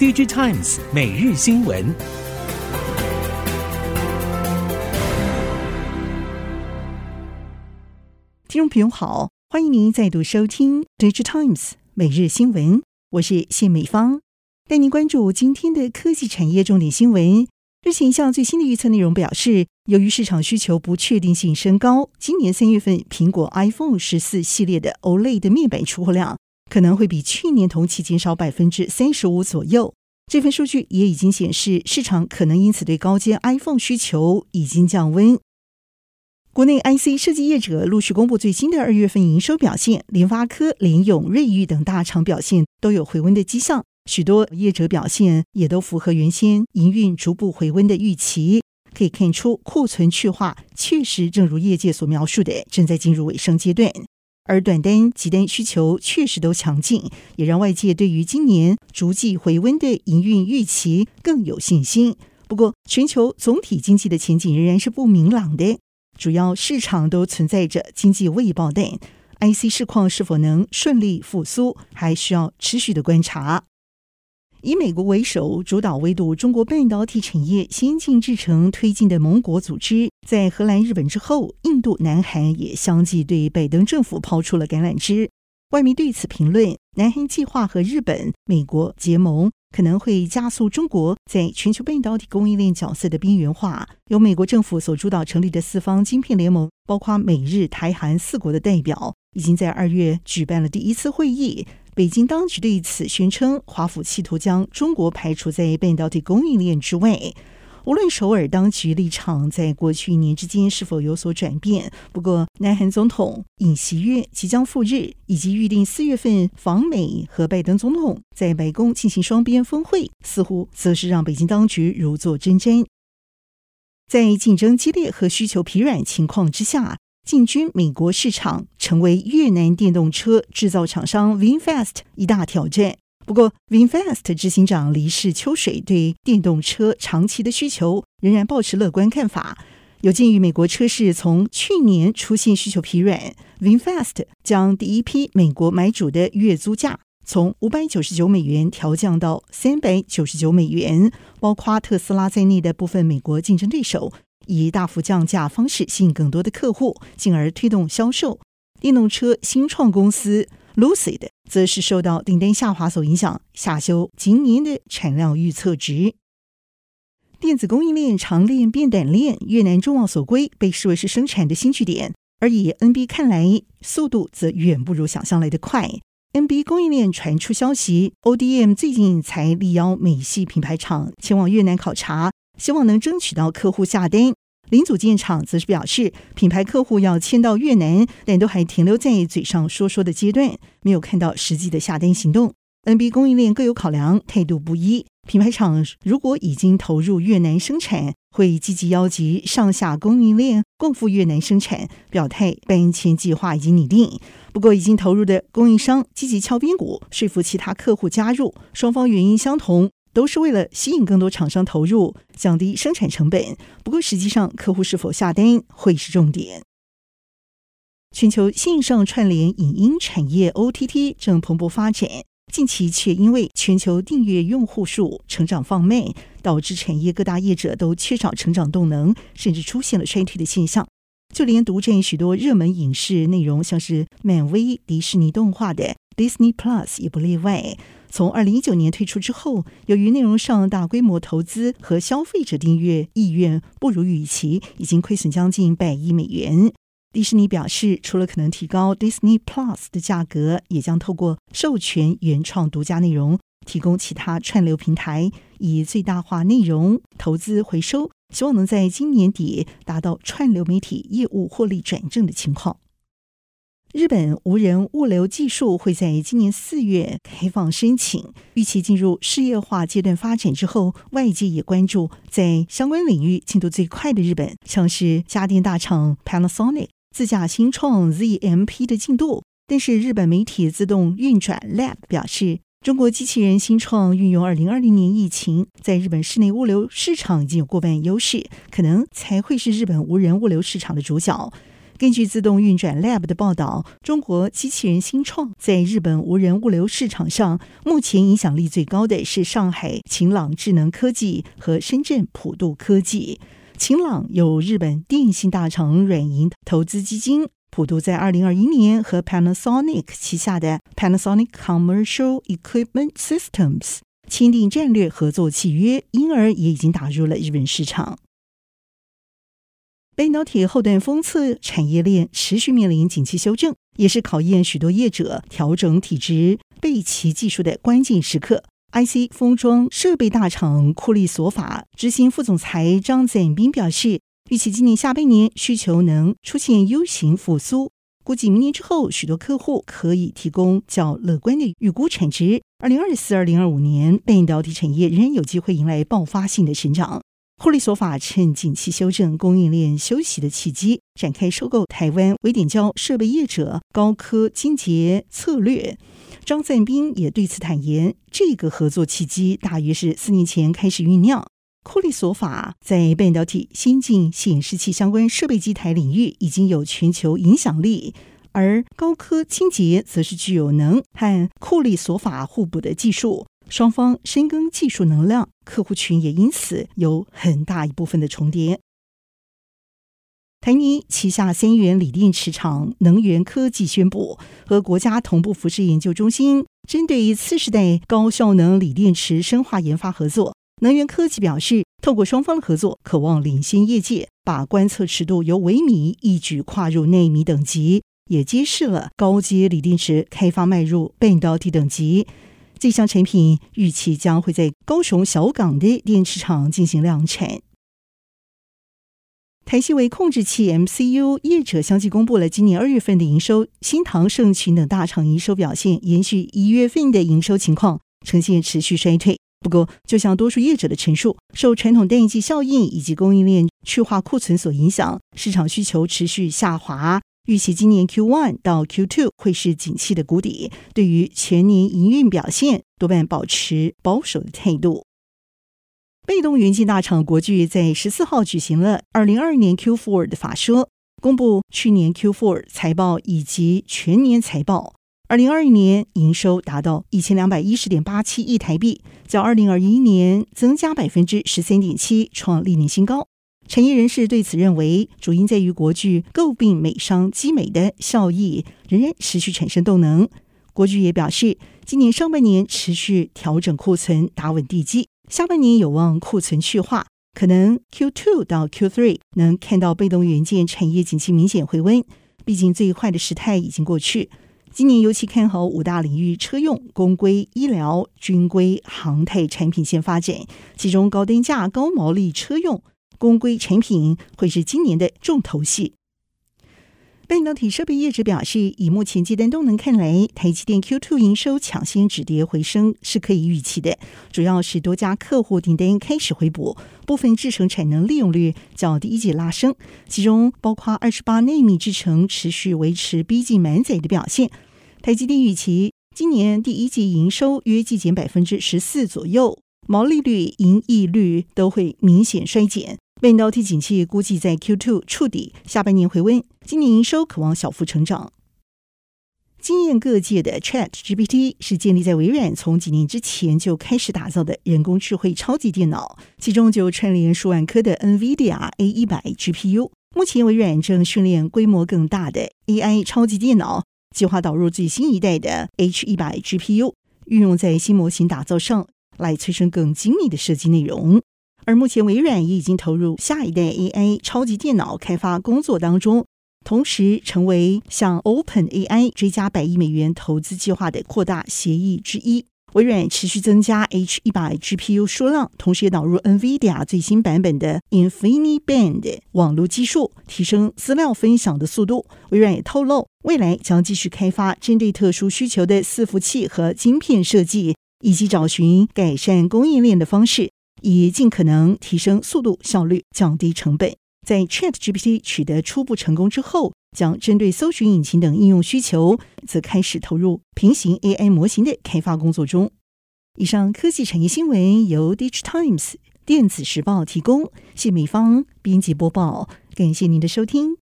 DigiTimes 每日新闻，听众朋友好，欢迎您再度收听 DigiTimes 每日新闻，我是谢美芳，带您关注今天的科技产业重点新闻。日前一项最新的预测内容表示，由于市场需求不确定性升高，今年三月份苹果 iPhone 十四系列的 OLED 面板出货量。可能会比去年同期减少百分之三十五左右。这份数据也已经显示，市场可能因此对高阶 iPhone 需求已经降温。国内 IC 设计业者陆续公布最新的二月份营收表现，联发科、联咏、瑞昱等大厂表现都有回温的迹象，许多业者表现也都符合原先营运逐步回温的预期。可以看出，库存去化确实正如业界所描述的，正在进入尾声阶段。而短单、急单需求确实都强劲，也让外界对于今年逐季回温的营运预期更有信心。不过，全球总体经济的前景仍然是不明朗的，主要市场都存在着经济未爆弹，IC 市况是否能顺利复苏，还需要持续的观察。以美国为首，主导围堵中国半导体产业先进制程推进的盟国组织，在荷兰、日本之后，印度、南韩也相继对拜登政府抛出了橄榄枝。外媒对此评论：南韩计划和日本、美国结盟，可能会加速中国在全球半导体供应链角色的边缘化。由美国政府所主导成立的四方晶片联盟，包括美日台韩四国的代表，已经在二月举办了第一次会议。北京当局对此宣称，华府企图将中国排除在半导体供应链之外。无论首尔当局立场在过去一年之间是否有所转变，不过南韩总统尹锡悦即将赴日，以及预定四月份访美和拜登总统在白宫进行双边峰会，似乎则是让北京当局如坐针毡。在竞争激烈和需求疲软情况之下。进军美国市场，成为越南电动车制造厂商 VinFast 一大挑战。不过，VinFast 执行长黎氏秋水对电动车长期的需求仍然抱持乐观看法。有鉴于美国车市从去年出现需求疲软，VinFast 将第一批美国买主的月租价从五百九十九美元调降到三百九十九美元，包括特斯拉在内的部分美国竞争对手。以大幅降价方式吸引更多的客户，进而推动销售。电动车新创公司 Lucid 则是受到订单下滑所影响，下修今年的产量预测值。电子供应链长链变短链，越南众望所归，被视为是生产的新据点。而以 NB 看来，速度则远不如想象来得快。NB 供应链传出消息，ODM 最近才力邀美系品牌厂前往越南考察。希望能争取到客户下单。零组件厂则是表示，品牌客户要迁到越南，但都还停留在嘴上说说的阶段，没有看到实际的下单行动。NB 供应链各有考量，态度不一。品牌厂如果已经投入越南生产，会积极邀集上下供应链共赴越南生产，表态搬迁计划已经拟定。不过，已经投入的供应商积极敲边鼓，说服其他客户加入，双方原因相同。都是为了吸引更多厂商投入，降低生产成本。不过，实际上客户是否下单会是重点。全球线上串联影音产业 OTT 正蓬勃发展，近期却因为全球订阅用户数成长放慢，导致产业各大业者都缺少成长动能，甚至出现了衰退的现象。就连独占许多热门影视内容，像是漫威、迪士尼动画的 Disney Plus 也不例外。从二零一九年推出之后，由于内容上大规模投资和消费者订阅意愿不如预期，已经亏损将近百亿美元。迪士尼表示，除了可能提高 Disney Plus 的价格，也将透过授权原创独家内容，提供其他串流平台，以最大化内容投资回收，希望能在今年底达到串流媒体业务获利转正的情况。日本无人物流技术会在今年四月开放申请，预期进入事业化阶段发展之后，外界也关注在相关领域进度最快的日本，像是家电大厂 Panasonic 自驾新创 ZMP 的进度。但是日本媒体自动运转 Lab 表示，中国机器人新创运用二零二零年疫情，在日本室内物流市场已经有过半优势，可能才会是日本无人物流市场的主角。根据自动运转 Lab 的报道，中国机器人新创在日本无人物流市场上，目前影响力最高的是上海晴朗智能科技和深圳普度科技。晴朗有日本电信大厂软银投资基金，普度在二零二一年和 Panasonic 旗下的 Panasonic Commercial Equipment Systems 签订战略合作契约，因而也已经打入了日本市场。半导体后段封测产业链持续面临景气修正，也是考验许多业者调整体质、备齐技术的关键时刻。IC 封装设备大厂库利索法执行副总裁张展斌表示，预期今年下半年需求能出现 U 型复苏，估计明年之后，许多客户可以提供较乐观的预估产值。二零二四、二零二五年，半导体产业仍然有机会迎来爆发性的成长。库利索法趁景气修正、供应链休息的契机，展开收购台湾微点胶设备业者高科金捷策略。张赞斌也对此坦言，这个合作契机大约是四年前开始酝酿。库利索法在半导体先进显示器相关设备机台领域已经有全球影响力，而高科金捷则是具有能和库利索法互补的技术。双方深耕技术能量，客户群也因此有很大一部分的重叠。台泥旗下三元锂电池厂能源科技宣布，和国家同步辐射研究中心针对次世代高效能锂电池深化研发合作。能源科技表示，透过双方的合作，渴望领先业界，把观测尺度由微米一举跨入奈米等级，也揭示了高阶锂电池开发迈入半导体等级。这项产品预期将会在高雄小港的电池厂进行量产。台矽微控制器 MCU 业者相继公布了今年二月份的营收，新唐、盛群等大厂营收表现延续一月份的营收情况，呈现持续衰退。不过，就像多数业者的陈述，受传统淡季效应以及供应链去化库存所影响，市场需求持续下滑。预期今年 Q1 到 Q2 会是景气的谷底，对于全年营运表现多半保持保守的态度。被动元件大厂国巨在十四号举行了二零二二年 Q4 的法说，公布去年 Q4 财报以及全年财报。二零二一年营收达到一千两百一十点八七亿台币，较二零二一年增加百分之十三点七，创历年新高。产业人士对此认为，主因在于国剧诟病美商积美的效益仍然持续产生动能。国剧也表示，今年上半年持续调整库存，打稳地基，下半年有望库存去化，可能 Q2 到 Q3 能看到被动元件产业景气明显回温。毕竟最坏的时态已经过去，今年尤其看好五大领域车用、工规、医疗、军规、航太产品线发展，其中高单价、高毛利车用。公规产品会是今年的重头戏。半导体设备业者表示，以目前接单动能看来，台积电 Q2 营收抢先止跌回升是可以预期的。主要是多家客户订单开始回补，部分制程产能利用率较第一季拉升，其中包括二十八奈米制程持续维持逼近满载的表现。台积电预期今年第一季营收约季减百分之十四左右，毛利率、盈利率都会明显衰减。半导体景气估计在 Q2 触底，下半年回温，今年营收可望小幅成长。惊艳各界的 ChatGPT 是建立在微软从几年之前就开始打造的人工智慧超级电脑，其中就串联数万颗的 NVIDIA A100 GPU。目前微软正训练规模更大的 AI 超级电脑，计划导入最新一代的 H100 GPU，运用在新模型打造上来催生更精密的设计内容。而目前，微软也已经投入下一代 AI 超级电脑开发工作当中，同时成为向 OpenAI 追加百亿美元投资计划的扩大协议之一。微软持续增加 H100 GPU 数量，同时也导入 NVIDIA 最新版本的 InfiniBand 网络技术，提升资料分享的速度。微软也透露，未来将继续开发针对特殊需求的伺服器和晶片设计，以及找寻改善供应链的方式。以尽可能提升速度、效率，降低成本。在 ChatGPT 取得初步成功之后，将针对搜寻引擎等应用需求，则开始投入平行 AI 模型的开发工作中。以上科技产业新闻由 DigiTimes 电子时报提供，谢美芳编辑播报，感谢您的收听。